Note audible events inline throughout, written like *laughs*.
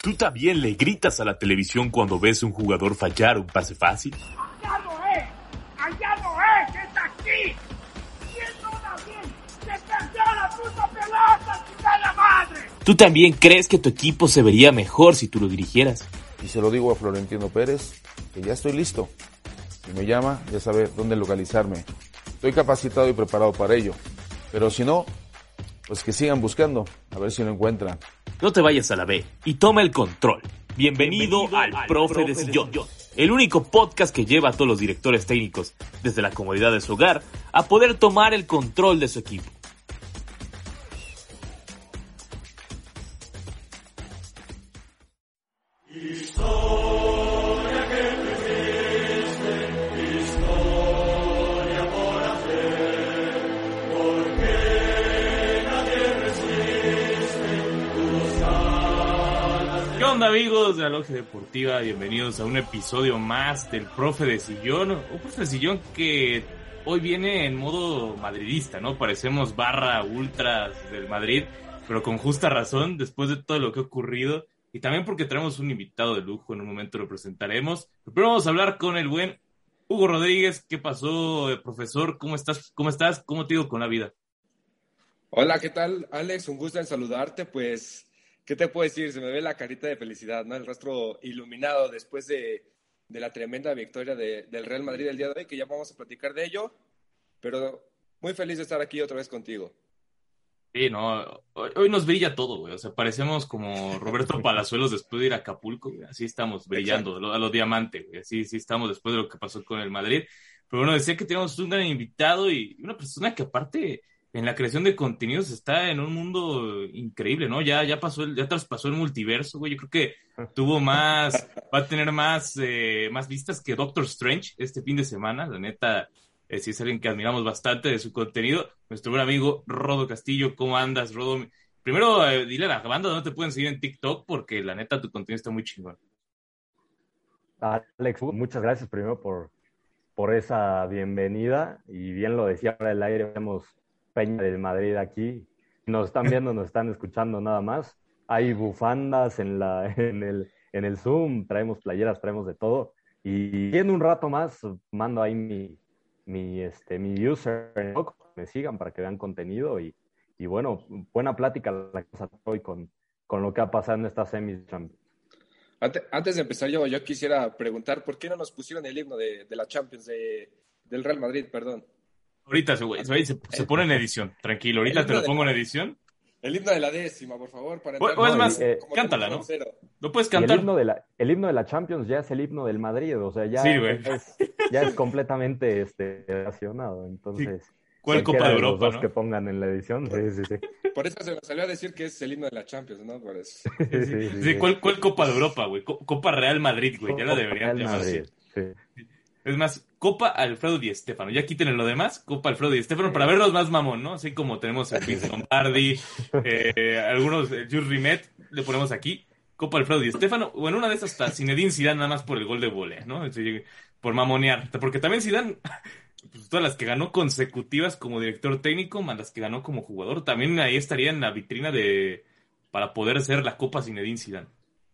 ¿Tú también le gritas a la televisión cuando ves un jugador fallar un pase fácil? ¡Allá no es! ¡Allá no es! ¡Es aquí! ¿Quién no da bien? ¡Se perdió la puta pelota, la madre! ¿Tú también crees que tu equipo se vería mejor si tú lo dirigieras? Y se lo digo a Florentino Pérez, que ya estoy listo. Si me llama, ya sabe dónde localizarme. Estoy capacitado y preparado para ello. Pero si no, pues que sigan buscando, a ver si lo encuentran. No te vayas a la B y toma el control. Bienvenido, al, Profe, de Sillón, el único podcast que lleva a todos los directores técnicos, desde la comodidad de su hogar, a poder tomar el control de su equipo. ¿Qué amigos de la Deportiva? Bienvenidos a un episodio más del Profe de Sillón. Un Profe de Sillón que hoy viene en modo madridista, ¿no? Parecemos barra ultras del Madrid, pero con justa razón después de todo lo que ha ocurrido y también porque tenemos un invitado de lujo, en un momento lo presentaremos. Pero vamos a hablar con el buen Hugo Rodríguez. ¿Qué pasó, eh, profesor? ¿Cómo estás? ¿Cómo estás? ¿Cómo te digo con la vida? Hola, ¿qué tal, Alex? Un gusto en saludarte. Pues, ¿qué te puedo decir? Se me ve la carita de felicidad, ¿no? El rostro iluminado después de, de la tremenda victoria de- del Real Madrid el día de hoy, que ya vamos a platicar de ello. Pero muy feliz de estar aquí otra vez contigo. Sí, no, hoy, hoy nos brilla todo, güey. O sea, parecemos como Roberto *laughs* Palazuelos después de ir a Acapulco, güey. Así estamos brillando, a lo, a lo diamante, güey. Así, sí estamos después de lo que pasó con el Madrid. Pero bueno, decía que teníamos un gran invitado y una persona que aparte en la creación de contenidos está en un mundo increíble, ¿no? Ya, ya pasó el, ya traspasó el multiverso, güey. Yo creo que tuvo más, *laughs* va a tener más, eh, más vistas que Doctor Strange este fin de semana. La neta, eh, sí es alguien que admiramos bastante de su contenido. Nuestro buen amigo Rodo Castillo, ¿cómo andas, Rodo? Primero, eh, dile a la banda dónde te pueden seguir en TikTok, porque la neta tu contenido está muy chingón. Alex, muchas gracias primero por, por esa bienvenida. Y bien lo decía ahora el aire, vemos Peña del Madrid aquí. Nos están viendo, nos están escuchando nada más. Hay bufandas en, la, en, el, en el Zoom, traemos playeras, traemos de todo. Y en un rato más mando ahí mi, mi, este, mi user, me sigan para que vean contenido. Y, y bueno, buena plática la que vamos a hoy con, con lo que ha pasado en esta semis Champions. Ante- Antes de empezar, yo, yo quisiera preguntar, ¿por qué no nos pusieron el himno de, de la Champions, de, del Real Madrid, perdón? Ahorita se, güey, se, se pone en edición, tranquilo. Ahorita te lo pongo en edición. El himno de la décima, por favor, para O- entrar o es más, eh, cántala, ¿no? Lo puedes Y el cantar. himno, de la, el himno de la Champions ya es el himno del Madrid, o sea, ya, Sí, güey. es, ya es completamente este, relacionado. Entonces, ¿Cuál Copa de los Europa, dos no? que pongan en la edición, sí, sí, sí. Por eso se me salió a decir que es el himno de la Champions, ¿no? Por eso. Sí, Sí, sí, sí, sí. ¿cuál, ¿Cuál Copa de Europa, güey? Co- Copa Real Madrid, güey. Ya la deberían Real llamar así. Es más, Copa Alfredo Di Stéfano. Ya quiten lo demás, Copa Alfredo Di Stéfano, para verlos más mamón, ¿no? Así como tenemos a Vince Lombardi, *laughs* eh, algunos, eh, Jules Rimet, le ponemos aquí. Copa Alfredo Di Stéfano, o en una de esas hasta Zinedine Zidane nada más por el gol de volea, ¿no? Así, por mamonear. Porque también Zidane, *laughs* pues, todas las que ganó consecutivas como director técnico, más las que ganó como jugador, también ahí estaría en la vitrina de para poder ser la Copa Zinedine Zidane.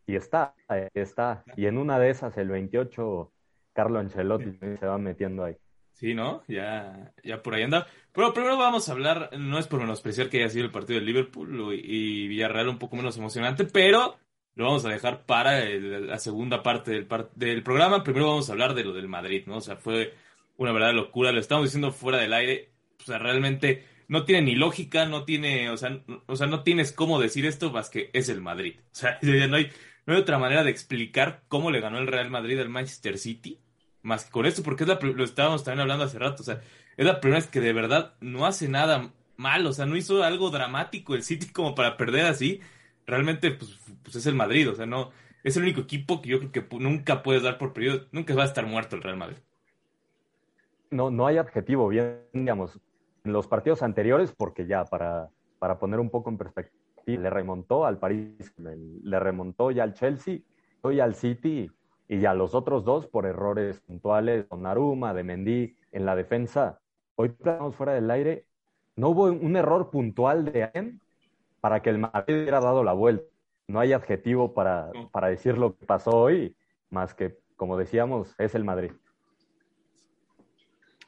Y está, eh, está. Y en una de esas, el 28, Carlo Ancelotti se va metiendo ahí. Sí, ¿no? Ya, ya por ahí anda. Pero primero vamos a hablar, no es por menospreciar que haya sido el partido del Liverpool y Villarreal un poco menos emocionante, pero lo vamos a dejar para el- la segunda parte del, par- del programa. Primero vamos a hablar de lo del Madrid, ¿no? O sea, fue una verdadera locura, lo estamos diciendo fuera del aire. O sea, realmente no tiene ni lógica, no tiene, o sea, n- o sea, no tienes cómo decir esto más que es el Madrid. O sea, *laughs* no hay, no hay otra manera de explicar cómo le ganó el Real Madrid al Manchester City más que con esto, porque es la, lo estábamos también hablando hace rato, o sea, es la primera vez que de verdad no hace nada mal, o sea, no hizo algo dramático el City como para perder así, realmente pues, pues es el Madrid, o sea, no, es el único equipo que yo creo que nunca puedes dar por periodo, nunca va a estar muerto el Real Madrid. No, no hay adjetivo, bien, digamos, en los partidos anteriores, porque ya para, para poner un poco en perspectiva, le remontó al París, le remontó ya al Chelsea, hoy al City y ya los otros dos por errores puntuales, con Naruma, de Mendy en la defensa. Hoy estamos fuera del aire. No hubo un error puntual de alguien para que el Madrid hubiera dado la vuelta. No hay adjetivo para, para decir lo que pasó hoy, más que, como decíamos, es el Madrid.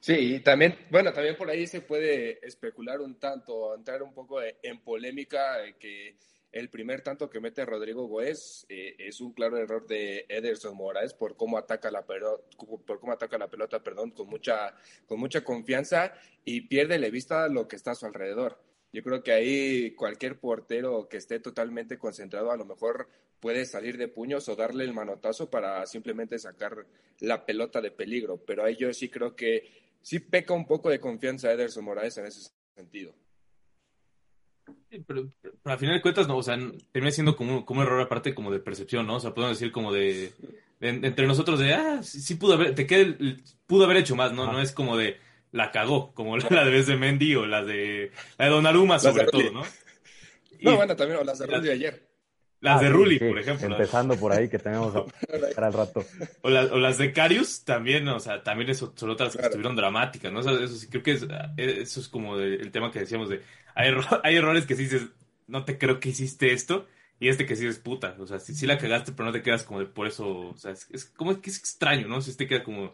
Sí, también, bueno, también por ahí se puede especular un tanto, entrar un poco en polémica, que el primer tanto que mete Rodrigo Goes eh, es un claro error de Ederson Moraes por cómo ataca la pelota, por cómo ataca la pelota, perdón, con mucha, con mucha confianza y pierde de vista lo que está a su alrededor. Yo creo que ahí cualquier portero que esté totalmente concentrado a lo mejor puede salir de puños o darle el manotazo para simplemente sacar la pelota de peligro. Pero ahí yo sí creo que sí peca un poco de confianza Ederson Moraes en ese sentido pero, pero, al final de cuentas, no, o sea, termina siendo como, como un error aparte como de percepción, ¿no? O sea, podemos decir como de, entre nosotros de, ah, sí, pudo haber, te queda, pudo haber hecho más, ¿no? No es como de, la cagó, como *laughs* la, de vez de Mendy o la de, la de Donnarumma sobre todo, ¿no? No, bueno, también, o las de Rulli ayer. Las de Rulli, por ejemplo. Empezando por ahí, que tenemos *laughs* para el rato. O, o, las de Carius también, o sea, también eso, son otras que estuvieron dramáticas, ¿no? O sea, eso sí, creo que es, eso es como el tema que decíamos de, hay, *laughs* hay errores que sí dices, no te creo que hiciste esto, y este que sí es puta, o sea, sí, la cagaste, pero no te quedas como de por eso, o sea, es, como que es extraño, ¿no? Si te queda como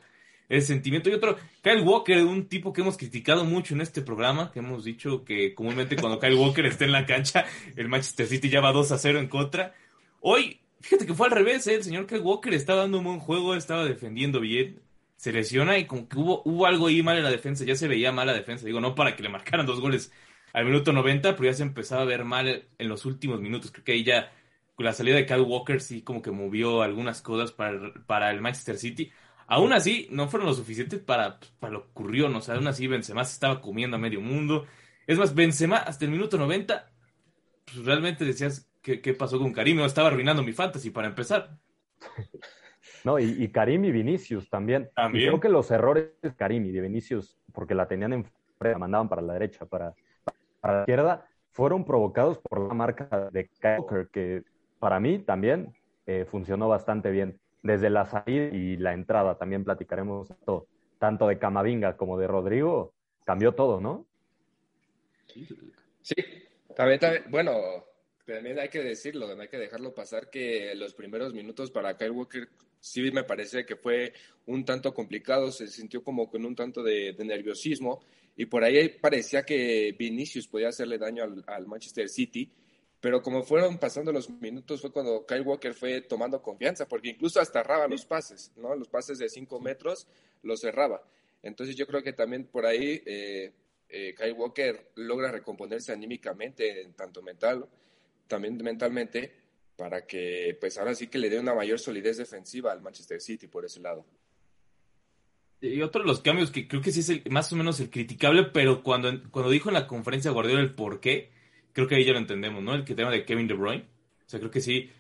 ese sentimiento. Y otro, Kyle Walker, un tipo que hemos criticado mucho en este programa, que hemos dicho que comúnmente cuando Kyle Walker está en la cancha, el Manchester City ya va 2 a 0 en contra. Hoy, fíjate que fue al revés, ¿eh? el señor Kyle Walker estaba dando un buen juego, estaba defendiendo bien, se lesiona y como que hubo, hubo algo ahí mal en la defensa, ya se veía mal la defensa, digo, no para que le marcaran dos goles al minuto 90, pero ya se empezaba a ver mal en los últimos minutos. Creo que ahí ya con la salida de Kyle Walker sí como que movió algunas cosas para para el Manchester City. Aún así, no fueron lo suficientes para, para lo que ocurrió, ¿no? O sea, aún así Benzema se estaba comiendo a medio mundo. Es más, Benzema hasta el minuto 90, pues realmente decías, ¿qué, qué pasó con Karim? No, estaba arruinando mi fantasy para empezar. *laughs* No, y, Karim y Vinicius también. también. creo que los errores de Karim y de Vinicius, porque la tenían en la mandaban para la derecha, para, para la izquierda fueron provocados por la marca de Walker, que para mí también eh, funcionó bastante bien. Desde la salida y la entrada también platicaremos tanto de Camavinga como de Rodrigo, cambió todo, ¿no? Sí, también, también, bueno, también hay que decirlo, hay que dejarlo pasar que los primeros minutos para Kyle Walker sí me parece que fue un tanto complicado, se sintió como con un tanto de nerviosismo y por ahí parecía que Vinicius podía hacerle daño al, Manchester City, pero como fueron pasando los minutos fue cuando Kyle Walker fue tomando confianza, porque incluso hasta cerraba los pases, ¿no? Los pases de 5 metros los cerraba. Entonces yo creo que también por ahí eh, eh, Kyle Walker logra recomponerse anímicamente, tanto mental, también mentalmente, para que pues ahora sí que le dé una mayor solidez defensiva al Manchester City por ese lado. Y otro de los cambios que creo que sí es el, más o menos el criticable, pero cuando, cuando dijo en la conferencia Guardiola el por qué, creo que ahí ya lo entendemos, ¿no? El tema de Kevin De Bruyne. O sea, creo que sí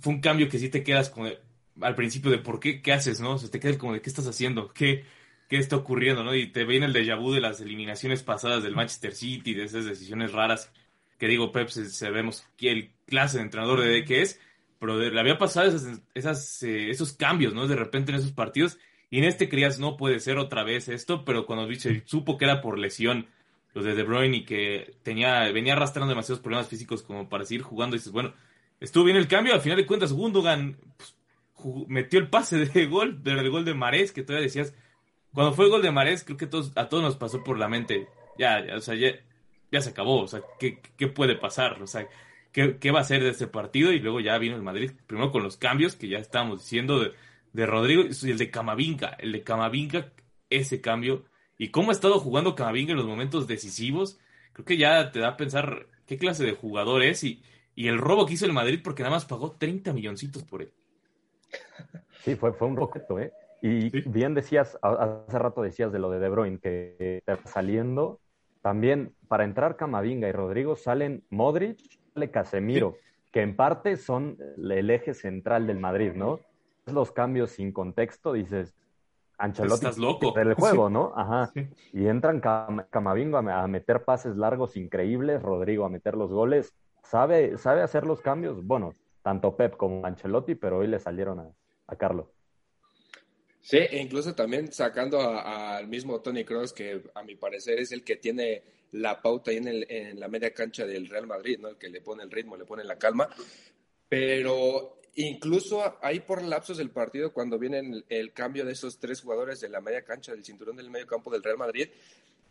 fue un cambio que sí te quedas con al principio de por qué, qué haces, ¿no? O sea, te quedas como de qué estás haciendo, qué, qué está ocurriendo, ¿no? Y te viene el déjà vu de las eliminaciones pasadas del Manchester City, de esas decisiones raras que digo, Pep, sabemos que el clase de entrenador de que es, pero le había pasado esas, esas eh, esos cambios, ¿no? De repente en esos partidos y en este creías, no puede ser otra vez esto, pero cuando dice, supo que era por lesión los de De Bruyne y que tenía, venía arrastrando demasiados problemas físicos como para seguir jugando, dices, bueno, estuvo bien el cambio, al final de cuentas Gundogan pues, metió el pase de gol, *laughs* del gol de Marés, que todavía decías, cuando fue el gol de Marés, creo que todos, a todos nos pasó por la mente, ya, ya o sea, ya, se acabó, o sea, ¿qué, ¿qué, puede pasar? O sea, ¿qué, ¿qué va a ser de este partido? Y luego ya vino el Madrid, primero con los cambios que ya estábamos diciendo de de Rodrigo y el de Camavinga. El de Camavinga, ese cambio. Y cómo ha estado jugando Camavinga en los momentos decisivos. Creo que ya te da a pensar qué clase de jugador es y, y el robo que hizo el Madrid porque nada más pagó 30 milloncitos por él. Sí, fue, fue un roqueto, ¿eh? Y bien decías, hace rato decías de lo de De Bruyne, que saliendo. También para entrar Camavinga y Rodrigo salen Modric, sale Casemiro. que en parte son el eje central del Madrid, ¿no? Los cambios sin contexto, dices, Ancelotti Estás loco. el *laughs* juego, ¿no? Ajá. Y entran Cam Camavingo a, a, meter pases largos increíbles, Rodrigo a meter los goles. Sabe, sabe hacer los cambios. Bueno, tanto Pep como Ancelotti, pero hoy le salieron a, a Carlo. Sí, e incluso también sacando al mismo Tony Cross, que a mi parecer es el que tiene la pauta ahí en, el, en, la media cancha del Real Madrid, ¿no? El que le pone el ritmo, le pone la calma. Pero incluso ahí por lapsos del partido, cuando viene el, el, cambio de esos tres jugadores de la media cancha, del cinturón del medio campo del Real Madrid,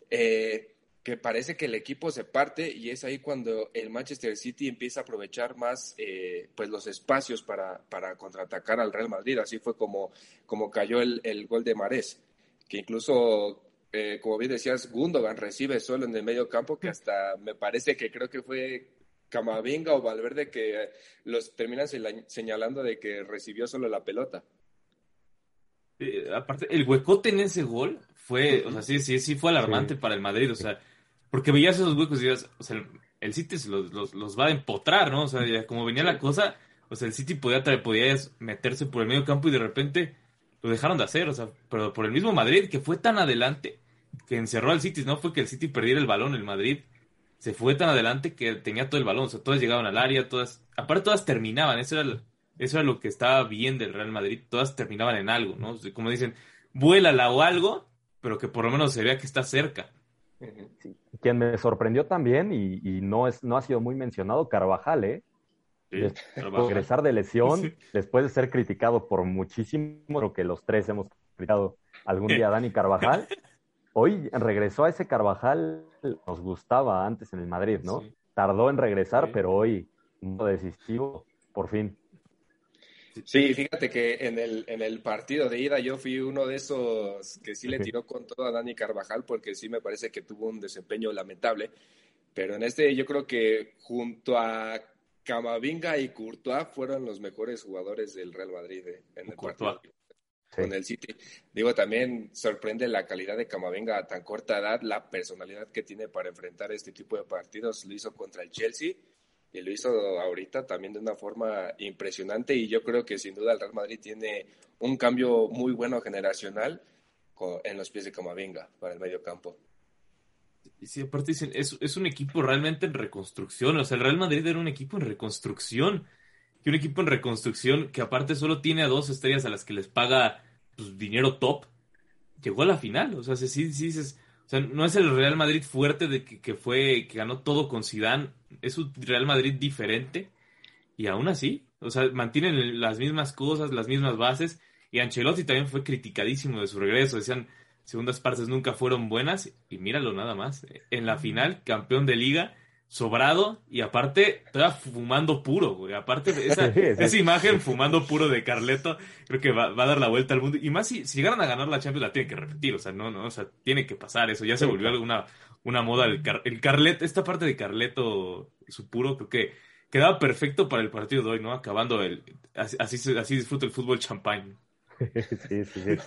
eh, que parece que el equipo se parte y es ahí cuando el Manchester City empieza a aprovechar más eh, pues los espacios para, para, contraatacar al Real Madrid. Así fue como, como cayó el, el gol de Marés, que incluso, eh, como bien decías, Gundogan recibe solo en el medio campo, que hasta me parece que creo que fue Camavinga o Valverde que los terminan señalando de que recibió solo la pelota. Eh, aparte, el huecote en ese gol fue, o sea, sí, sí, sí fue alarmante sí. para el Madrid, o sea, porque veías esos huecos y o sea, el, el City los, los, los, va a empotrar, ¿no? O sea, ya, como venía la cosa, o sea, el City podía, podía meterse por el medio campo y de repente lo dejaron de hacer, o sea, pero por el mismo Madrid, que fue tan adelante, que encerró al City, no fue que el City perdiera el balón, el Madrid se fue tan adelante que tenía todo el balón, o sea, todas llegaban al área, todas, aparte todas terminaban, eso era, eso era lo que estaba bien del Real Madrid, todas terminaban en algo, ¿no? Como dicen, vuélala o algo, pero que por lo menos se vea que está cerca. Sí. Quien me sorprendió también, y, y, no, es, no ha sido muy mencionado, Carvajal, ¿eh? Sí, Carvajal. regresar de lesión, *laughs* sí. después de ser criticado por muchísimo, lo que los tres hemos criticado algún día a Dani Carvajal, *laughs* hoy regresó a ese Carvajal, nos gustaba antes en el Madrid, ¿no? Sí. Tardó en regresar, sí. pero hoy, un decisivo, por fin. Sí, fíjate que en el, en el partido de ida yo fui uno de esos que sí le tiró con todo a Dani Carvajal porque sí me parece que tuvo un desempeño lamentable, pero en este yo creo que junto a Camavinga y Courtois fueron los mejores jugadores del Real Madrid eh, en el Courtois. partido con el City. Digo, también sorprende la calidad de Camavinga a tan corta edad, la personalidad que tiene para enfrentar este tipo de partidos. Lo hizo contra el Chelsea y lo hizo ahorita también de una forma impresionante y yo creo que sin duda el Real Madrid tiene un cambio muy bueno generacional en los pies de Camavinga para el medio campo. Y sí, aparte dicen, es, es un equipo realmente en reconstrucción, o sea, el Real Madrid era un equipo en reconstrucción, y un equipo en reconstrucción que aparte solo tiene a dos estrellas a las que les paga pues, dinero top, llegó a la final, o sea, sí dices, o sea, no es el Real Madrid fuerte de que, que fue, que ganó todo con Zidane, es un Real Madrid diferente y aún así, o sea, mantienen las mismas cosas, las mismas bases y Ancelotti también fue criticadísimo de su regreso, decían segundas partes nunca fueron buenas y míralo nada más, en la final campeón de liga sobrado y aparte todavía fumando puro, güey. Aparte de esa, *laughs* esa imagen fumando puro de Carleto, creo que va, va, a dar la vuelta al mundo. Y más si, si llegaran a ganar la Champions, la tienen que repetir. O sea, no, no, o sea, tiene que pasar eso. Ya se volvió alguna una moda el, car, el Carleto, esta parte de Carleto, su puro, creo que quedaba perfecto para el partido de hoy, ¿no? Acabando el, así, así, así disfruta el fútbol champagne. *laughs* Sí, sí, sí.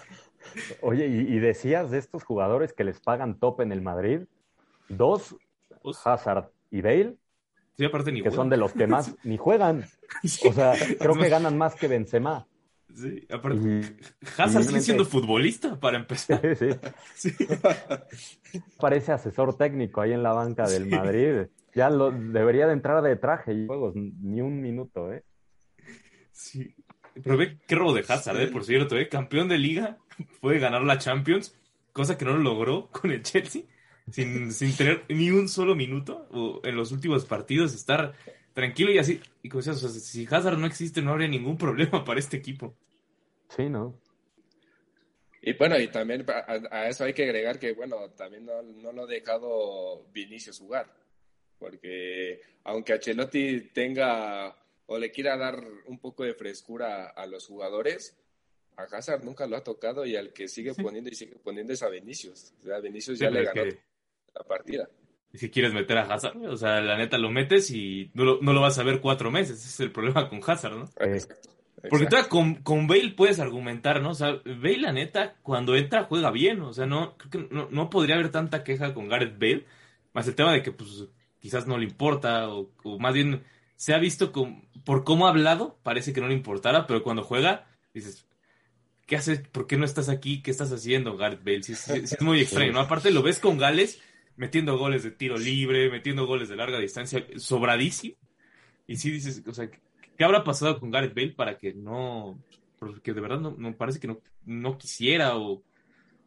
Oye, y, y, decías de estos jugadores que les pagan top en el Madrid, dos, Hazard y Bale, sí, aparte ni que juegan. son de los que más *laughs* ni juegan. Sí. O sea, creo que ganan más que Benzema. Sí, aparte, y, Hazard sigue siendo futbolista para empezar. Sí, sí. *laughs* sí. *laughs* Parece asesor técnico ahí en la banca del Madrid. Ya lo, debería de entrar de traje y juegos, ni un minuto, ¿eh? Sí. Pero ve qué robo de Hazard, ¿eh? Por cierto, ¿eh? Campeón de liga, puede ganar la Champions, cosa que no lo logró con el Chelsea sin, sin tener ni un solo minuto o en los últimos partidos, estar tranquilo y así. Y como decías, o sea, si Hazard no existe, no habría ningún *laughs* problema para este equipo. Sí, ¿no? Y bueno, y también a, a eso hay que agregar que, bueno, también no, no, lo ha dejado Vinicius jugar. Porque aunque Ancelotti tenga o le quiera dar un poco de frescura a, los jugadores, a Hazard nunca lo ha tocado y al que sigue poniendo y sigue poniendo es a Vinicius. O sea, Vinicius ya le ganó que la partida. Y si quieres meter a Hazard, o sea, la neta lo metes y no lo, no lo vas a ver cuatro meses. Ese es el problema con Hazard, ¿no? Exacto. Porque todavía con, con Bale puedes argumentar, ¿no? O sea, Bale, la neta, cuando entra juega bien. O sea, no, creo que no, no podría haber tanta queja con Gareth Bale. Más el tema de que, pues, quizás no le importa, o, o más bien se ha visto por cómo ha hablado, parece que no le importara, pero cuando juega, dices, ¿qué haces? ¿Por qué no estás aquí? ¿Qué estás haciendo, Gareth Bale? Sí, es muy extraño, ¿no? Aparte lo ves con Gales metiendo goles de tiro libre, metiendo goles de larga distancia, sobradísimo. Y sí dices, o sea, ¿qué habrá pasado con Gareth Bale para que no, porque de verdad no, no parece que no, no quisiera o,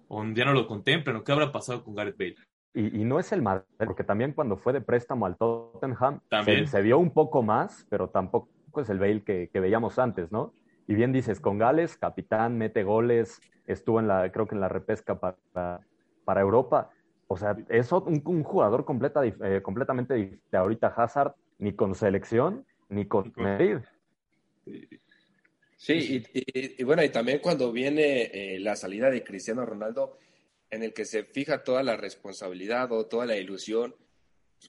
o, ya no lo contemplan, o qué habrá pasado con Gareth Bale? Y, no es el Madrid, porque también cuando fue de préstamo al Tottenham se, se, vio un poco más, pero tampoco es el Bale que, que, veíamos antes, ¿no? Y bien dices, con Gales, capitán, mete goles, estuvo en la, creo que en la repesca para, para Europa. O sea, es un, un jugador completa, eh, completamente diferente ahorita Hazard, ni con selección, ni con Madrid. Sí, y, bueno, y también cuando viene eh, la salida de Cristiano Ronaldo, en el que se fija toda la responsabilidad o toda la ilusión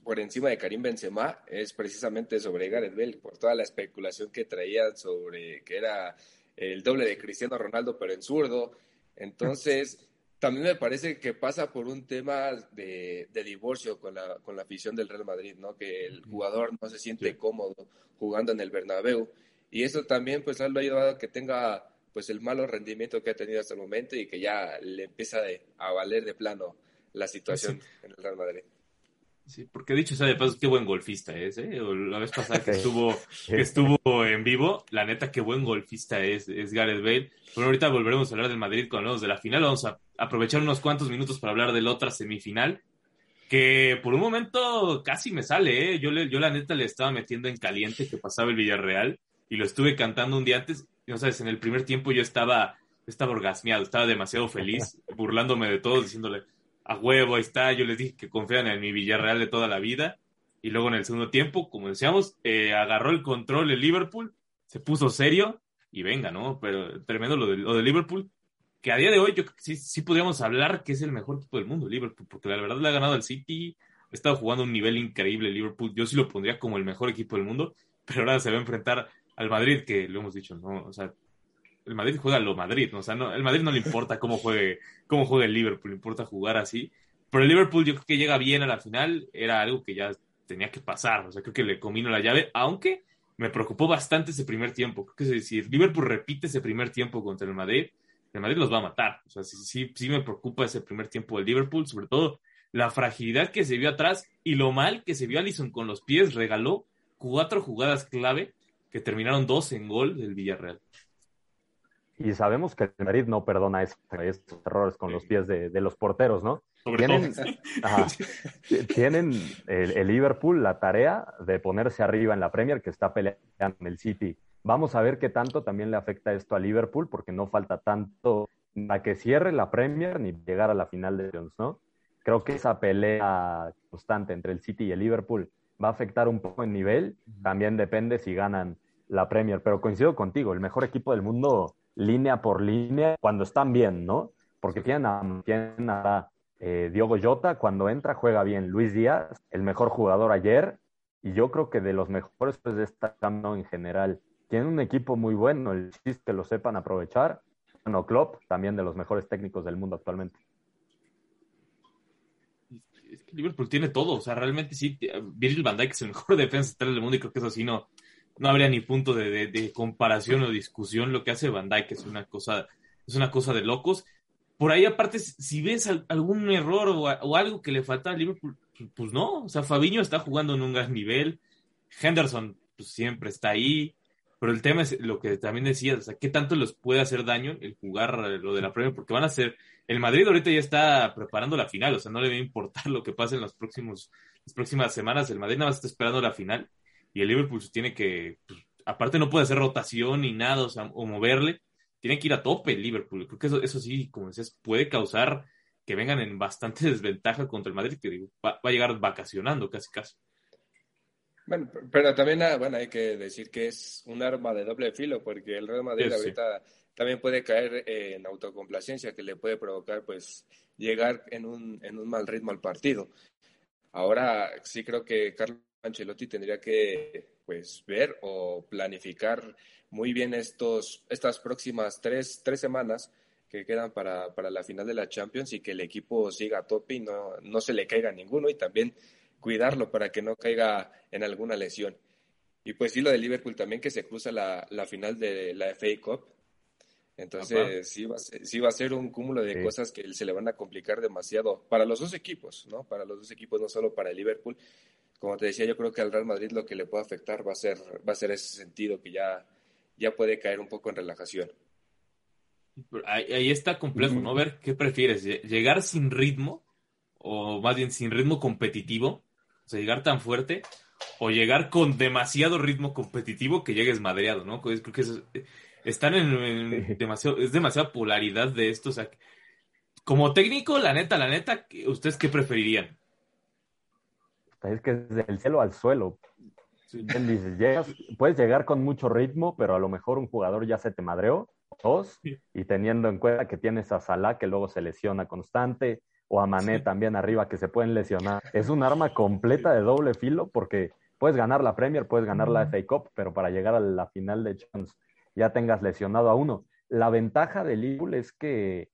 por encima de Karim Benzema es precisamente sobre Gareth Bale, por toda la especulación que traía sobre que era el doble de Cristiano Ronaldo, pero en zurdo. *laughs* Entonces, también me parece que pasa por un tema de, divorcio con la, con la afición del Real Madrid, ¿no? Que el jugador no se siente cómodo jugando en el Bernabéu. Y eso también, pues, lo ha ayudado a que tenga pues el malo rendimiento que ha tenido hasta el momento y que ya le empieza a valer de plano la situación en el Real Madrid. Sí, porque dicho sea de paso, qué buen golfista es, ¿eh? La vez pasada que estuvo, que estuvo en vivo, la neta, qué buen golfista es, es Gareth Bale. Pero ahorita volveremos a hablar del Madrid con los de la final. Vamos a aprovechar unos cuantos minutos para hablar de la otra semifinal, que por un momento casi me sale, ¿eh? Yo, le, yo la neta le estaba metiendo en caliente que pasaba el Villarreal y lo estuve cantando un día antes no sabes, en el primer tiempo yo estaba, estaba orgasmeado, estaba demasiado feliz, *laughs* burlándome de todos, diciéndole, a huevo, ahí está, yo les dije que confían en mi Villarreal de toda la vida. Y luego en el segundo tiempo, como decíamos, eh, agarró el control el Liverpool, se puso serio y venga, ¿no? Pero tremendo lo de, lo de Liverpool, que a día de hoy yo sí, sí podríamos hablar que es el mejor equipo del mundo, Liverpool, porque la verdad le ha ganado al City, ha estado jugando a un nivel increíble Liverpool, yo sí lo pondría como el mejor equipo del mundo, pero ahora se va a enfrentar al Madrid, que lo hemos dicho, ¿no? O sea, el Madrid juega lo Madrid, ¿no? O sea, no, el Madrid no le importa cómo juegue, cómo juegue el Liverpool, le importa jugar así. Pero el Liverpool yo creo que llega bien a la final, era algo que ya tenía que pasar, o sea, creo que le combino la llave, aunque me preocupó bastante ese primer tiempo. Creo que el Liverpool repite ese primer tiempo contra el Madrid, el Madrid los va a matar. O sea, sí, sí, sí me preocupa ese primer tiempo del Liverpool, sobre todo la fragilidad que se vio atrás y lo mal que se vio Allison con los pies, regaló cuatro jugadas clave que terminaron dos en gol del Villarreal. Y sabemos que el Madrid no perdona estos errores con los pies de, los porteros, ¿no? tienen, *laughs* tienen el, Liverpool la tarea de ponerse arriba en la Premier que está peleando en el City. Vamos a ver qué tanto también le afecta esto a Liverpool porque no falta tanto a que cierre la Premier ni llegar a la final de Champions, ¿no? Creo que esa pelea constante entre el City y el Liverpool va a afectar un poco el nivel. También depende si ganan la Premier. Pero coincido contigo, el mejor equipo del mundo, línea por línea, cuando están bien, ¿no? Porque tienen a, tienen a eh, Diogo Jota, cuando entra juega bien. Luis Díaz, el mejor jugador ayer. Y yo creo que de los mejores pues, de esta cambio en general. Tienen un equipo muy bueno, el chiste que lo sepan aprovechar. Bueno, Klopp, también de los mejores técnicos del mundo actualmente. Liverpool tiene todo, o sea, realmente sí, Virgil van Dijk es el mejor *laughs* defensa central del mundo y creo que eso sí no, no habría ni punto de, comparación o discusión. Lo que hace Van Dijk es una cosa, es una cosa de locos. Por ahí, aparte, si ves algún error o, algo que le falta a Liverpool, pues no. O sea, Fabiño está jugando en un gran nivel. Henderson, pues siempre está ahí. Pero el tema es lo que también decía, o sea, ¿qué tanto les puede hacer daño el jugar lo de la Premier? Porque van a ser, el Madrid ahorita ya está preparando la final, o sea, no le va a importar lo que pase en los próximos, las próximas semanas, el Madrid nada más está esperando la final y el Liverpool tiene que, pues, aparte no puede hacer rotación ni nada, o, sea, o moverle, tiene que ir a tope el Liverpool. Creo que eso, eso sí, como decías, puede causar que vengan en bastante *laughs* desventaja contra el Madrid, que va, a llegar vacacionando casi casi. Bueno, pero también ah, bueno, hay que decir que es un arma de doble filo, porque el Real Madrid ahorita también puede caer en autocomplacencia, que le puede provocar pues llegar en un, en un mal ritmo al partido. Ahora sí creo que Carlos Ancelotti tendría que pues ver o planificar muy bien estos, estas próximas tres, tres semanas que quedan para, para, la final de la Champions y que el equipo siga a tope y no, no se le caiga ninguno y también cuidarlo para que no caiga en alguna lesión. Y pues sí, lo de Liverpool también que se cruza la, la final de la FA Cup. Entonces sí va, a ser, sí va a ser un cúmulo de cosas que se le van a complicar demasiado para los dos equipos, ¿no? Para los dos equipos, no solo para el Liverpool. Como te decía, yo creo que al Real Madrid lo que le puede afectar va a ser, va a ser ese sentido que ya, ya puede caer un poco en relajación. Ahí, está complejo, ¿no? Ver qué prefieres, llegar sin ritmo, o más bien sin ritmo competitivo, o sea, llegar tan fuerte, o llegar con demasiado ritmo competitivo que llegues madreado, ¿no? Creo que están en, demasiado, es demasiada polaridad de esto, o sea, como técnico, la neta, la neta, ¿ustedes qué preferirían? Es que es del cielo al suelo. llegas, puedes llegar con mucho ritmo, pero a lo mejor un jugador ya se te madreó dos, y teniendo en cuenta que tienes a Salah que luego se lesiona constante, o a Mané también arriba que se pueden lesionar. Es un arma completa de doble filo porque puedes ganar la Premier, puedes ganar la FA Cup, pero para llegar a la final de Champions ya tengas lesionado a uno. La ventaja de Liverpool es que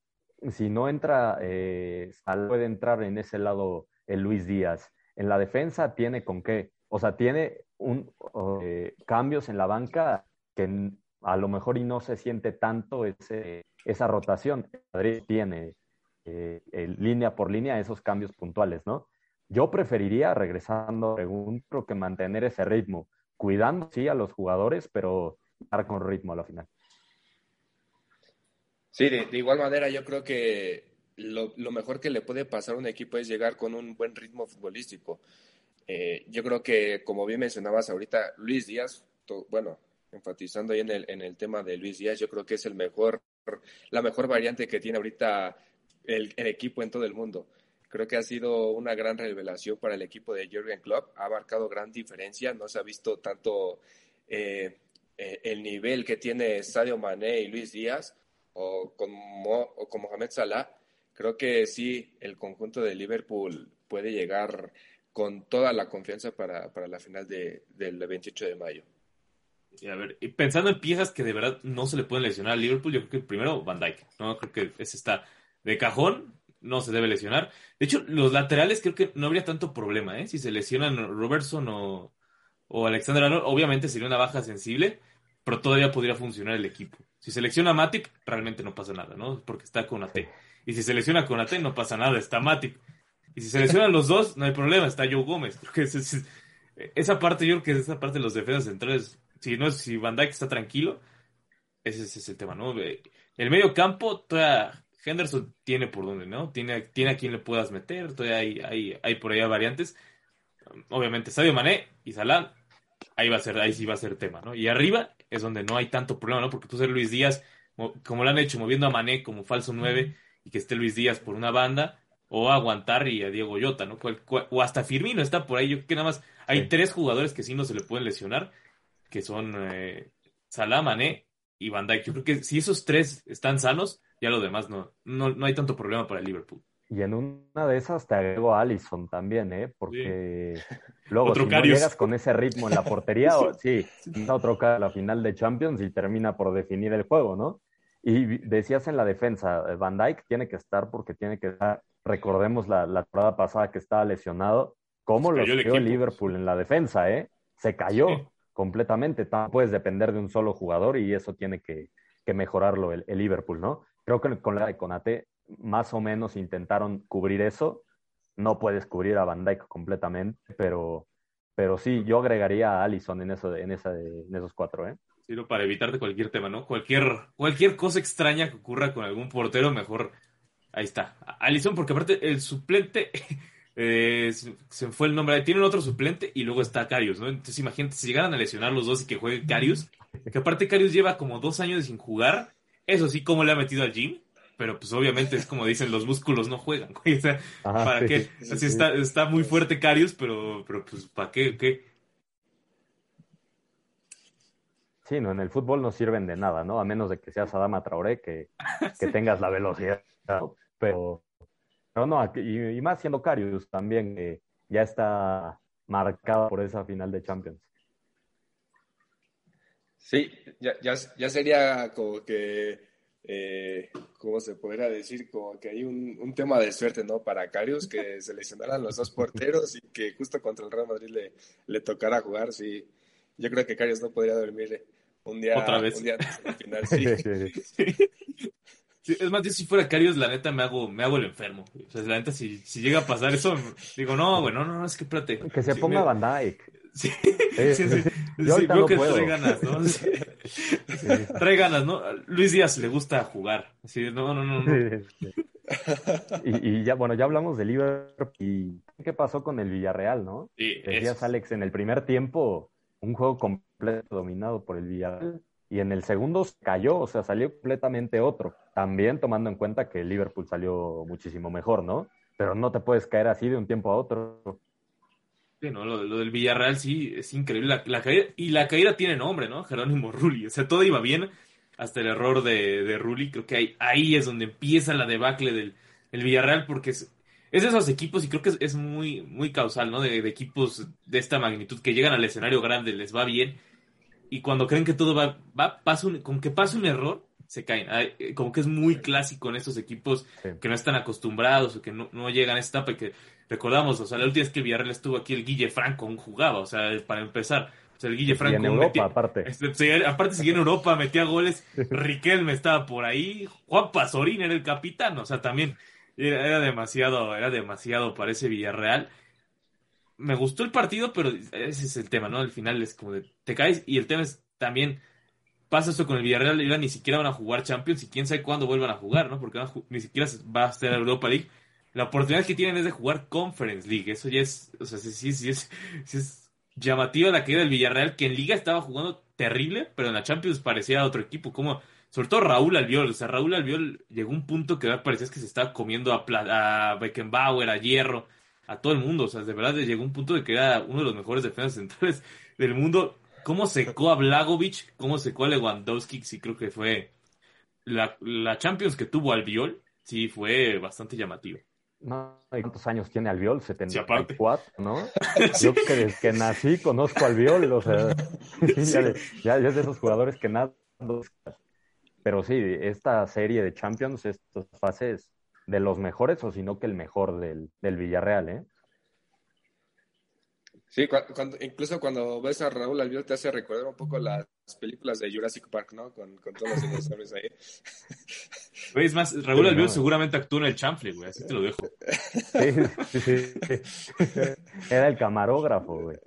si no entra, eh, puede entrar en ese lado el Luis Díaz. En la defensa tiene con qué, o sea, tiene un, eh, cambios en la banca que a lo mejor y no se siente tanto ese, esa rotación. Madrid tiene eh, línea por línea esos cambios puntuales, ¿no? Yo preferiría, regresando a que mantener ese ritmo, cuidando, sí, a los jugadores, pero dar con ritmo a la final. Sí, de, igual manera, yo creo que lo, mejor que le puede pasar a un equipo es llegar con un buen ritmo futbolístico. Eh, yo creo que, como bien mencionabas ahorita, Luis Díaz, bueno, enfatizando ahí en el, en el tema de Luis Díaz, yo creo que es el mejor, la mejor variante que tiene ahorita el, equipo en todo el mundo. Creo que ha sido una gran revelación para el equipo de Jürgen Klopp. Ha marcado gran diferencia. No se ha visto tanto eh, eh, el nivel que tiene Sadio Mané y Luis Díaz o con, o con Mohamed Salah. Creo que sí, el conjunto de Liverpool puede llegar con toda la confianza para, para la final de, del 28 de mayo. Y a ver, pensando en piezas que de verdad no se le pueden lesionar a Liverpool, yo creo que primero Van Dijk, ¿no? Creo que ese está de cajón, no se debe lesionar. De hecho, los laterales creo que no habría tanto problema, ¿eh? Si se lesionan Robertson o, o Alexander obviamente sería una baja sensible, pero todavía podría funcionar el equipo. Si se lesiona Matip, realmente no pasa nada, ¿no? Porque está con AT. Y si se lesiona con AT, no pasa nada, está Matip. Y si se lesionan los dos, no hay problema, está Joe Gómez. esa parte, yo creo que esa parte de los defensas centrales, si no si Van Dijk está tranquilo, ese, es el tema, ¿no? El medio campo, todavía Henderson tiene por dónde, ¿no? Tiene, tiene a quien le puedas meter, todavía hay, hay, hay por allá variantes. Obviamente, Sadio Mané y Salah, ahí va a ser, ahí sí va a ser tema, ¿no? Y arriba es donde no hay tanto problema, ¿no? Porque tú ser Luis Díaz, como lo han hecho, moviendo a Mané como falso 9 y que esté Luis Díaz por una banda, o aguantar y a Diego Llota, ¿no? o hasta Firmino está por ahí. Yo creo que nada más hay tres jugadores que sí no se le pueden lesionar, que son eh, Salah, Mané y Van Dijk. Yo creo que si esos tres están sanos, ya lo demás no, no, hay tanto problema para el Liverpool. Y en una de esas te agrego a Allison también, ¿eh? Porque *laughs* luego si no llegas con ese ritmo en la portería, *laughs* sí, otro la final de Champions y termina por definir el juego, ¿no? Y decías en la defensa, Van Dijk tiene que estar porque tiene que estar, recordemos la, la temporada pasada que estaba lesionado, cómo lo vio el Liverpool en la defensa, ¿eh? Se cayó completamente, no puedes depender de un solo jugador y eso tiene que, mejorarlo el Liverpool, ¿no? Creo que con la de Conate más o menos intentaron cubrir eso. No puedes cubrir a Van Dyke completamente, pero, pero sí, yo agregaría a Allison en, eso, en, esa, en esos cuatro, ¿eh? Sí, para evitarte cualquier tema, ¿no? Cualquier, cualquier cosa extraña que ocurra con algún portero, mejor ahí está. Allison, porque aparte el suplente, *laughs* eh, se fue el nombre, tienen otro suplente y luego está Carius, ¿no? Entonces imagínate, si llegaran a lesionar los dos y que juegue Carius, que aparte Carius lleva como dos años sin jugar eso sí, cómo le ha metido al gym, pero pues obviamente es como dicen, los músculos no juegan, güey. O sea, ¿para qué? Así está, está muy fuerte Carius, pero, pero pues ¿para qué? ¿Qué? Sí, no, en el fútbol no sirven de nada, ¿no? A menos de que seas Adama Traoré, que, que *laughs* tengas la velocidad. Pero, pero no, y, más siendo Carius también, que ya está marcado por esa final de Champions. Sí, ya, ya, ya sería como que, eh, ¿cómo se podría decir? Como que hay un, un, tema de suerte, ¿no? Para Carius, que *laughs* seleccionaran los dos porteros y que justo contra el Real Madrid le, le tocara jugar, sí. yo creo que Carios no podría dormir un día, ¿Otra vez? Un día antes del final, *laughs* sí. Sí, *laughs* es más, yo si fuera Carios, la neta me hago, me hago el enfermo. O sea, la neta, si, si llega a pasar eso, digo, no, güey, no, no, no, es que espérate. Que se Sí, ponga me- Van Dyke. Sí, *laughs* Sí, sí, sí. *laughs* Yo Sí, veo no que puedo. trae ganas, ¿no? *laughs* Sí. Trae ganas, ¿no? Luis Díaz le gusta jugar. Así, no, no, no, no. Sí, sí. Y, y ya, bueno, ya hablamos de Liverpool y qué pasó con el Villarreal, ¿no? Sí, Decías. Alex, en el primer tiempo, un juego completo dominado por el Villarreal y en el segundo se cayó, o sea, salió completamente otro. También tomando en cuenta que Liverpool salió muchísimo mejor, ¿no? Pero no te puedes caer así de un tiempo a otro. Sí, no, lo, lo del Villarreal sí es increíble. La, caída, y la caída tiene nombre, ¿no? Jerónimo Rulli. O sea, todo iba bien hasta el error de, Rulli. Creo que ahí, ahí es donde empieza la debacle del el Villarreal porque es, es de esos equipos y creo que es, muy, muy causal, ¿no? De equipos de esta magnitud que llegan al escenario grande, les va bien y cuando creen que todo va, va pasa un, con que pasa un error, se caen. Eh, Como que es muy clásico en estos equipos Sí. que no están acostumbrados o que no, no llegan a esta etapa y que recordamos, o sea, la última vez que Villarreal estuvo aquí, el Guille Franco aún jugaba, o sea, para empezar. O sea, el Guille Franco en Europa, metía- aparte. este, aparte seguía en Europa, metía goles. *laughs* Riquelme estaba por ahí. Juan Pasorín era el capitán. O sea, también era, era demasiado, era demasiado para ese Villarreal. Me gustó el partido, pero ese es el tema, ¿no? Al final es como de, te caes y el tema es también pasa esto con el Villarreal y ni siquiera van a jugar Champions y quién sabe cuándo vuelvan a jugar, ¿no? Porque ni siquiera va a ser Europa League. La oportunidad que tienen es de jugar Conference League. Eso ya es, o sea, sí, sí, sí es, sí llamativa la caída del Villarreal, que en Liga estaba jugando terrible, pero en la Champions parecía otro equipo. Como, sobre todo Raúl Albiol. O sea, Raúl Albiol llegó a un punto que parecía que se estaba comiendo a, Pla- a Beckenbauer, a Hierro, a todo el mundo. O sea, de verdad llegó un punto de que era uno de los mejores defensas centrales *laughs* del mundo. ¿Cómo secó a Blagovic? ¿Cómo secó a Lewandowski? Sí, creo que fue la, la Champions que tuvo Albiol. Sí, fue bastante llamativo. No, ¿y ¿cuántos años tiene Albiol? Sí, aparte. 74, ¿no? *laughs* Yo que desde que nací conozco a Albiol, o sea, *laughs* ya, ya- ya es de esos jugadores que nada. Pero sí, esta serie de Champions, estas fases de los mejores, o si no que el mejor del, del Villarreal, ¿eh? Sí, cuando, incluso cuando ves a Raúl Albiol te hace recordar un poco las películas de Jurassic Park, ¿no? Con, con todos los dinosaurios ahí. *laughs* Güey, es más, Raúl Sí, Albiol no. seguramente actuó en el Chamfle, güey, así te lo dejo. Sí, sí, sí. Era el camarógrafo, güey.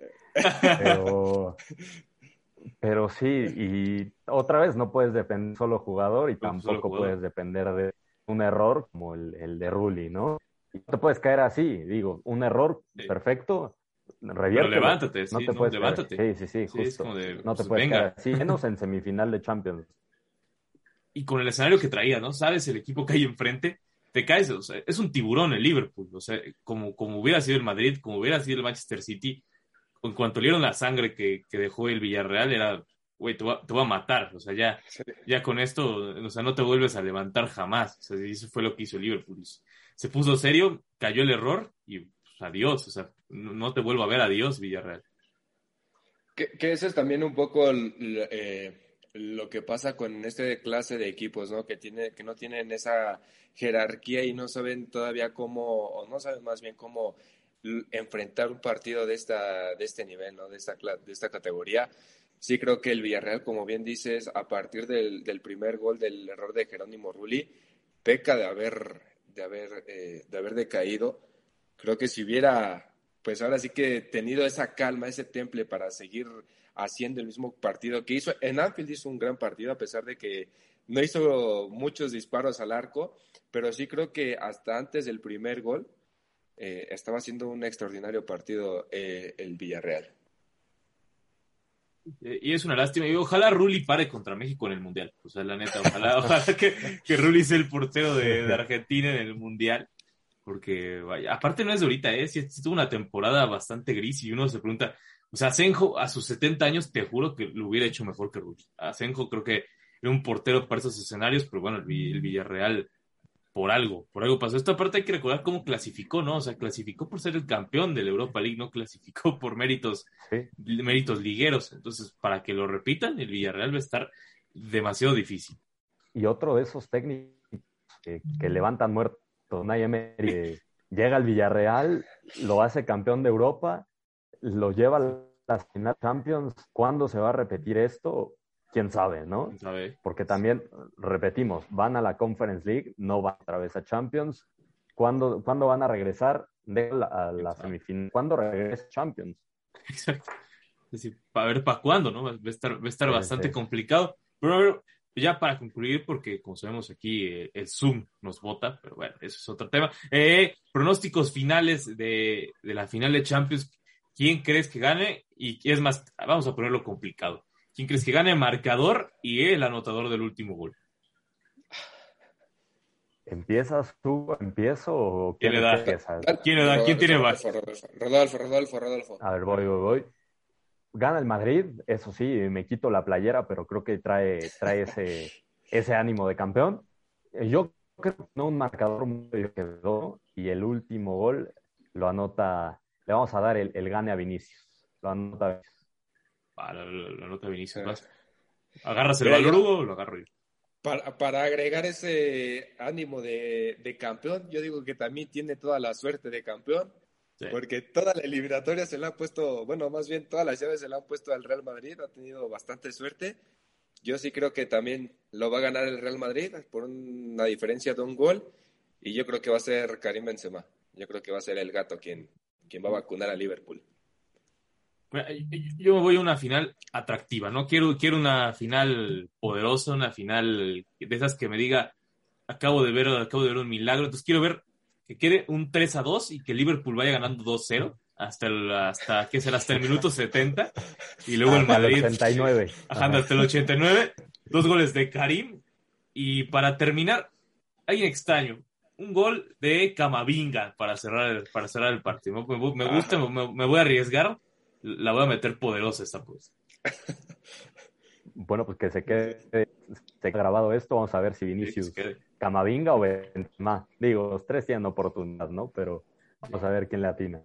Pero, pero sí, y otra vez no puedes depender de un solo jugador y tampoco jugador. puedes depender de un error como el, el de Rulli, ¿no? No te puedes caer así, digo, un error Sí. perfecto, reviértelo. levántate, no sí, te no, puedes caer. levántate. Sí, sí, sí, Sí, es justo. como de, no te pues, puedes venga. caer así, menos en semifinal de Champions. Y con el escenario que traía, ¿no? Sabes el equipo que hay enfrente, te caes, o sea, es un tiburón el Liverpool, o sea, como, como hubiera sido el Madrid, como hubiera sido el Manchester City, en cuanto le dieron la sangre que, que dejó el Villarreal, era, güey, te, va- te voy a matar, o sea, ya, Sí. ya con esto, o sea, no te vuelves a levantar jamás, o sea, eso fue lo que hizo Liverpool. Se puso serio, cayó el error y pues, adiós, o sea, no, no te vuelvo a ver, adiós, Villarreal. Que, que eso es también un poco eh, lo que pasa con este clase de equipos, ¿no? Que tiene, que no tienen esa jerarquía y no saben todavía cómo, o no saben más bien cómo enfrentar un partido de esta, de este nivel, ¿no? De esta, de esta categoría. Sí creo que el Villarreal, como bien dices, a partir del, primer gol del error de Jerónimo Rulli, peca de haber, de haber, eh, de haber decaído. Creo que si hubiera, pues ahora sí que tenido esa calma, ese temple para seguir haciendo el mismo partido que hizo. En Anfield hizo un gran partido, a pesar de que no hizo muchos disparos al arco, pero sí creo que hasta antes del primer gol eh, estaba haciendo un extraordinario partido eh, el Villarreal. Eh, Y es una lástima. Y ojalá Rulli pare contra México en el Mundial. O sea, la neta, ojalá, *laughs* ojalá que, que Rulli sea el portero de, de Argentina en el Mundial. Porque, vaya, aparte no es de ahorita, ¿eh? Sí, sí tuvo una temporada bastante gris y uno se pregunta, o sea, Asenjo a sus 70 años, te juro que lo hubiera hecho mejor que Rulli. Asenjo creo que era un portero para esos escenarios, pero bueno, el, el Villarreal por algo, por algo pasó. Esta parte hay que recordar cómo clasificó, ¿no? O sea, clasificó por ser el campeón de la Europa League, no clasificó por méritos Sí. méritos ligueros. Entonces, para que lo repitan, el Villarreal va a estar demasiado difícil. Y otro de esos técnicos que, que levantan muertos, eh, llega al Villarreal, lo hace campeón de Europa, lo lleva a las final Champions, ¿cuándo se va a repetir esto? Quién sabe, ¿no? Porque también, repetimos, van a la Conference League, no van otra vez a Champions. ¿Cuándo, van a regresar de la, a la semifinal? ¿Cuándo regresa Champions? Exacto. Es decir, para ver para cuándo, ¿no? Va a estar, va a estar bastante complicado. Pero ya para concluir, porque como sabemos aquí eh, el Zoom nos vota, pero bueno, eso es otro tema. Eh, pronósticos finales de, de la final de Champions. ¿Quién crees que gane? Y es más, vamos a ponerlo complicado. ¿Quién crees que gane marcador y el anotador del último gol? ¿Empiezas tú? ¿Empiezo? O ¿Quién le da? ¿Quién le da? ¿Quién tiene más? Rodolfo, Rodolfo, Rodolfo. A ver, voy, voy, voy. Gana el Madrid, eso sí, me quito la playera, pero creo que trae, trae ese, ese ánimo de campeón. Yo creo que no un marcador muy quedó y el último gol lo anota, le vamos a dar el, el gane a Vinicius. Lo anota Vinicius. Para la, nota de Vinicius. ¿Agarras el valor, Hugo, o lo agarro yo? Para, agregar ese ánimo de, campeón, yo digo que también tiene toda la suerte de campeón, porque toda la eliminatoria se le ha puesto, bueno, más bien todas las llaves se le han puesto al Real Madrid, ha tenido bastante suerte. Yo sí creo que también lo va a ganar el Real Madrid por una diferencia de un gol, y yo creo que va a ser Karim Benzema. Yo creo que va a ser el gato quien, quien va a vacunar a Liverpool. Yo me voy a una final atractiva, ¿no? Quiero, quiero una final poderosa, una final de esas que me diga, acabo de ver, acabo de ver un milagro, entonces quiero ver que quede un 3 a 2 y que Liverpool vaya ganando 2-0 hasta el, hasta, ¿qué será? Hasta el minuto 70 y luego el Madrid. 89. hasta el 89, dos goles de Karim y para terminar, alguien extraño, un gol de Camavinga para cerrar el, para cerrar el partido. Me, gusta, me voy a arriesgar la voy a meter poderosa esta pues. Bueno, pues que se quede, se grabado esto, vamos a ver si Vinicius, Camavinga o Benzema. Digo, los tres tienen oportunidad, ¿no? Pero vamos a ver quién le atina.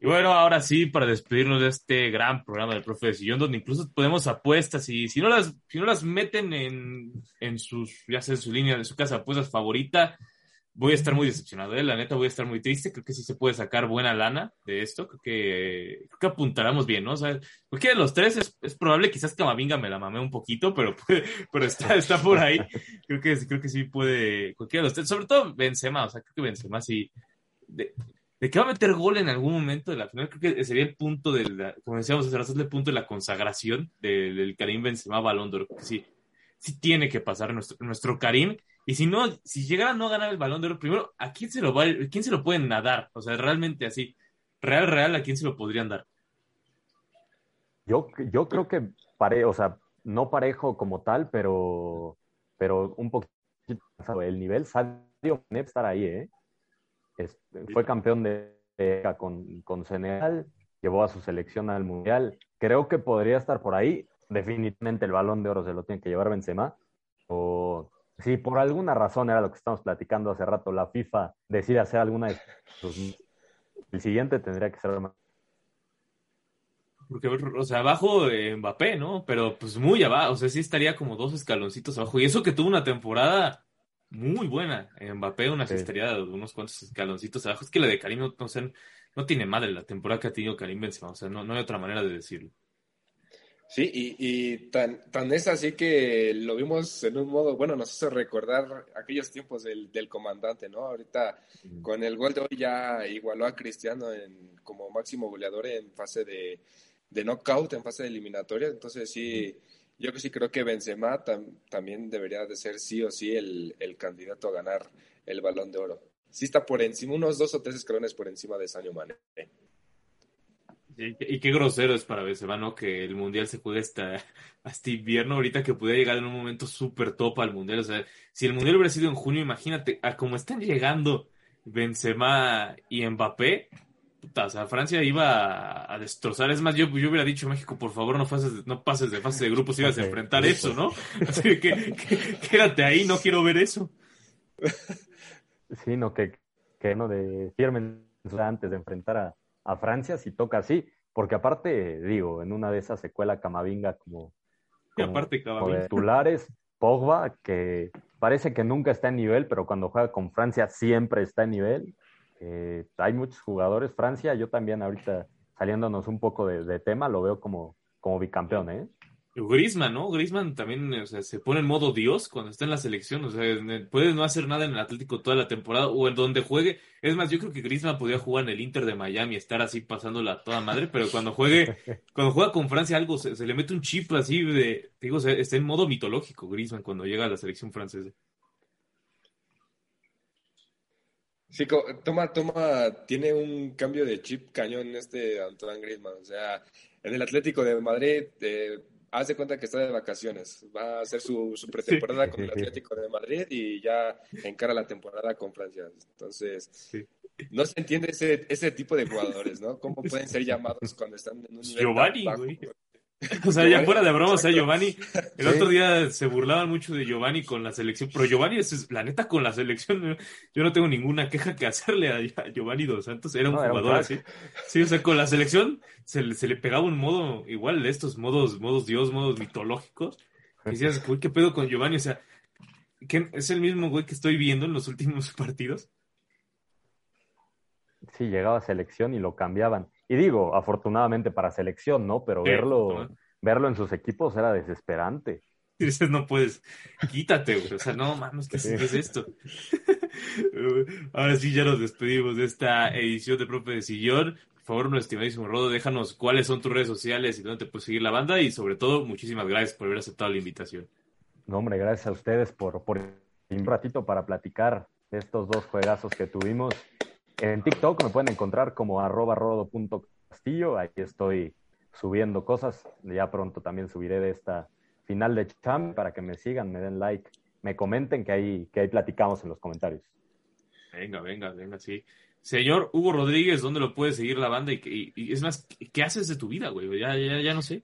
Y bueno, ahora sí, para despedirnos de este gran programa del profe de Sillón, donde incluso podemos apuestas y si no las, si no las meten en, en sus, ya sea en su línea de su casa apuestas favorita, voy a estar muy decepcionado, ¿eh? la neta voy a estar muy triste, creo que sí se puede sacar buena lana de esto, creo que, creo que apuntáramos bien, ¿no? O sea, cualquiera de los tres es, es probable, quizás Camavinga me la mamé un poquito, pero, *laughs* pero está, está por ahí, creo que, creo que sí puede, cualquiera de los tres, sobre todo Benzema, o sea, creo que Benzema sí, de, de va a meter gol en algún momento de la final, creo que sería el punto del, como decíamos hace el punto de la consagración del, del Karim Benzema Balón de que sí, sí tiene que pasar nuestro, nuestro Karim, y si no, si llegara a no ganar el balón de oro, primero, ¿a quién se lo va, quién se lo pueden nadar? O sea, realmente así, real, real, ¿a quién se lo podrían dar? Yo, yo creo que pare, o sea, no parejo como tal, pero, pero un poquito el nivel Sadio estar ahí, ¿eh? fue campeón de, con, con Senegal, llevó a su selección al Mundial. Creo que podría estar por ahí. Definitivamente el balón de oro se lo tiene que llevar Benzema. O si por alguna razón era lo que estamos platicando hace rato, la FIFA decide hacer alguna de sus... El siguiente tendría que ser porque, o sea, abajo de Mbappé, ¿no? Pero pues muy abajo, o sea, sí estaría como dos escaloncitos abajo. Y eso que tuvo una temporada muy buena. Mbappé, una sí. estaría unos cuantos escaloncitos abajo. Es que la de Karim no, no tiene madre la temporada que ha tenido Karim Benzema, o sea, no, no hay otra manera de decirlo. Sí, y, tan, tan es así que lo vimos en un modo, bueno, nos hace recordar aquellos tiempos del, del comandante, ¿no? Ahorita con el gol de hoy ya igualó a Cristiano en, como máximo goleador en fase de, de knockout, en fase de eliminatoria. Entonces sí, yo que sí creo que Benzema también debería de ser sí o sí el, el candidato a ganar el balón de oro. Sí está por encima, unos dos o tres escalones por encima de Sadio Mane. Y, qué grosero es para Benzema, ¿no? Que el Mundial se juegue hasta, *laughs* hasta invierno, ahorita que pudiera llegar en un momento súper top al Mundial. O sea, si el Mundial hubiera sido en junio, imagínate, a cómo están llegando Benzema y Mbappé, puta, o sea, Francia iba a, destrozar. Es más, yo, yo hubiera dicho, México, por favor, no, pases, no pases de fase de grupos si ibas a enfrentar eso, ¿no? *laughs* Así que, quédate ahí, no quiero ver eso. Sí, no, que, que no de firmen antes de enfrentar a a Francia si toca así, porque aparte, digo, en una de esas secuela Camavinga como, aparte, titulares, Pogba, que parece que nunca está en nivel, pero cuando juega con Francia siempre está en nivel. Eh, hay muchos jugadores, Francia, yo también ahorita saliéndonos un poco de, tema, lo veo como, como bicampeón, ¿eh? Grisman, ¿no? Grisman también o sea, se pone en modo Dios cuando está en la selección. O sea, puede no hacer nada en el Atlético toda la temporada o en donde juegue. Es más, yo creo que Grisman podría jugar en el Inter de Miami y estar así pasándola toda madre, pero cuando juegue, *laughs* cuando juega con Francia algo, se, le mete un chip así de, digo, o sea, está en modo mitológico Grisman cuando llega a la selección francesa. Sí, toma, toma, tiene un cambio de chip cañón este Antoine Griezmann. O sea, en el Atlético de Madrid eh, haz de cuenta que está de vacaciones. Va a hacer su, su pretemporada con el *laughs* Atlético de Madrid y ya encara la temporada con Francia. Entonces, no se entiende ese, ese tipo de jugadores, ¿no? ¿Cómo pueden ser llamados cuando están en un nivel Giovanni, güey. *laughs* O sea, ya fuera de broma, o sea, Giovanni, el otro día se burlaban mucho de Giovanni con la selección, pero Giovanni es, la neta, con la selección, yo no tengo ninguna queja que hacerle a, Giovanni Dos Santos, era un jugador así. Sí, o sea, con la selección se, le pegaba un modo igual de estos modos, modos Dios, modos mitológicos. Y decías, ¿qué pedo con Giovanni? O sea, ¿qué, ¿es el mismo güey que estoy viendo en los últimos *laughs* partidos? Sí, llegaba a selección y lo cambiaban. Y digo, afortunadamente para selección, ¿no? Pero verlo, verlo en sus equipos era desesperante. Y dices, no puedes, quítate, güey. O sea, no, mames, ¿qué, es esto? *laughs* Ahora sí, ya nos despedimos de esta edición de Profe de Sillón. Por favor, nuestro estimadísimo Rodo, déjanos cuáles son tus redes sociales y dónde te puedes seguir la banda. Y sobre todo, muchísimas gracias por haber aceptado la invitación. No, hombre, gracias a ustedes por, por un ratito para platicar de estos dos juegazos que tuvimos. En TikTok me pueden encontrar como arroba rodo.castillo. Ahí estoy subiendo cosas. Ya pronto también subiré de esta final de Champ para que me sigan, me den like, me comenten que ahí, que ahí platicamos en los comentarios. Venga, venga, venga, sí. Señor Hugo Rodríguez, ¿dónde lo puede seguir la banda? Y, es más, ¿qué haces de tu vida, güey? Ya, ya, ya no sé.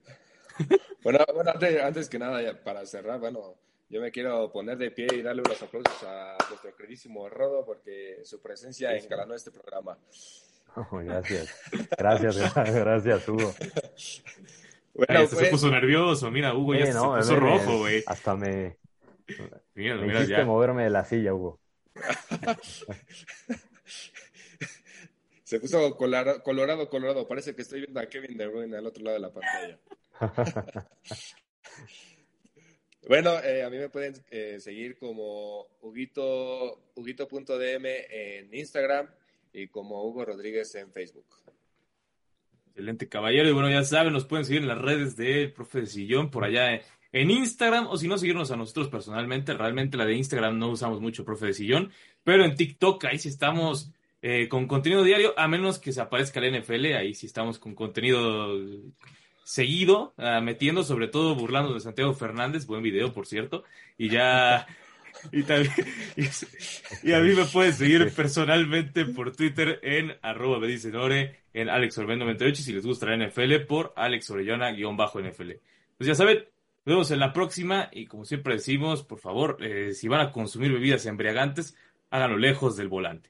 *laughs* bueno, bueno antes, antes, que nada, para cerrar, bueno, yo me quiero poner de pie y darle unos aplausos a nuestro queridísimo Rodo porque su presencia engalanó este programa. Oh, gracias. Gracias, *laughs* gracias, Hugo. Bueno, se pues, puso nervioso. Mira, Hugo ya se puso rojo, güey. Hasta me. Mira, me mira, hiciste moverme de la silla, Hugo. se puso colorado, colorado. Parece que estoy viendo a Kevin De Bruyne al otro lado de la pantalla. *laughs* Bueno, eh, a mí me pueden eh, seguir como Huguito, Huguito.dm en Instagram y como Hugo Rodríguez en Facebook. Excelente, caballero. Y bueno, ya saben, nos pueden seguir en las redes del Profe de Sillón, por allá en Instagram, o si no, seguirnos a nosotros personalmente. Realmente la de Instagram no usamos mucho, Profe de Sillón, pero en TikTok ahí sí estamos eh, con contenido diario, a menos que se aparezca el NFL, ahí sí estamos con contenido seguido, ah, metiendo, sobre todo burlando de Santiago Fernández, buen video, por cierto, y ya... *laughs* Y, también, y, a mí me pueden seguir personalmente por Twitter en arroba en AlexOrbén98 si les gusta la NFL por Alex Orellana-NFL. Pues ya saben, nos vemos en la próxima y como siempre decimos, por favor, eh, si van a consumir bebidas embriagantes, háganlo lejos del volante.